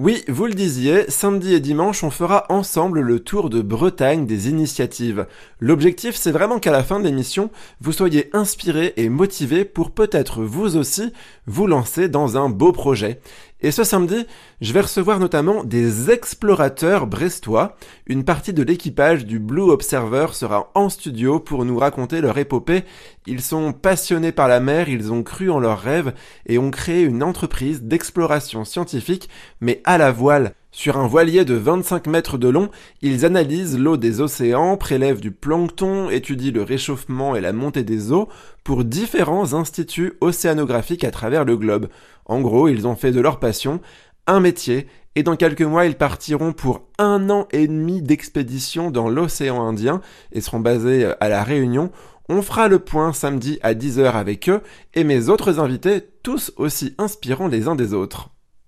Oui, vous le disiez, samedi et dimanche, on fera ensemble le tour de Bretagne des initiatives. L'objectif, c'est vraiment qu'à la fin de l'émission, vous soyez inspirés et motivés pour peut-être vous aussi vous lancer dans un beau projet. Et ce samedi, je vais recevoir notamment des explorateurs brestois. Une partie de l'équipage du Blue Observer sera en studio pour nous raconter leur épopée. Ils sont passionnés par la mer, ils ont cru en leurs rêves et ont créé une entreprise d'exploration scientifique, mais à la voile. Sur un voilier de 25 mètres de long, ils analysent l'eau des océans, prélèvent du plancton, étudient le réchauffement et la montée des eaux pour différents instituts océanographiques à travers le globe. En gros, ils ont fait de leur passion un métier et dans quelques mois, ils partiront pour un an et demi d'expédition dans l'océan Indien et seront basés à la Réunion. On fera le point samedi à 10h avec eux et mes autres invités, tous aussi inspirants les uns des autres.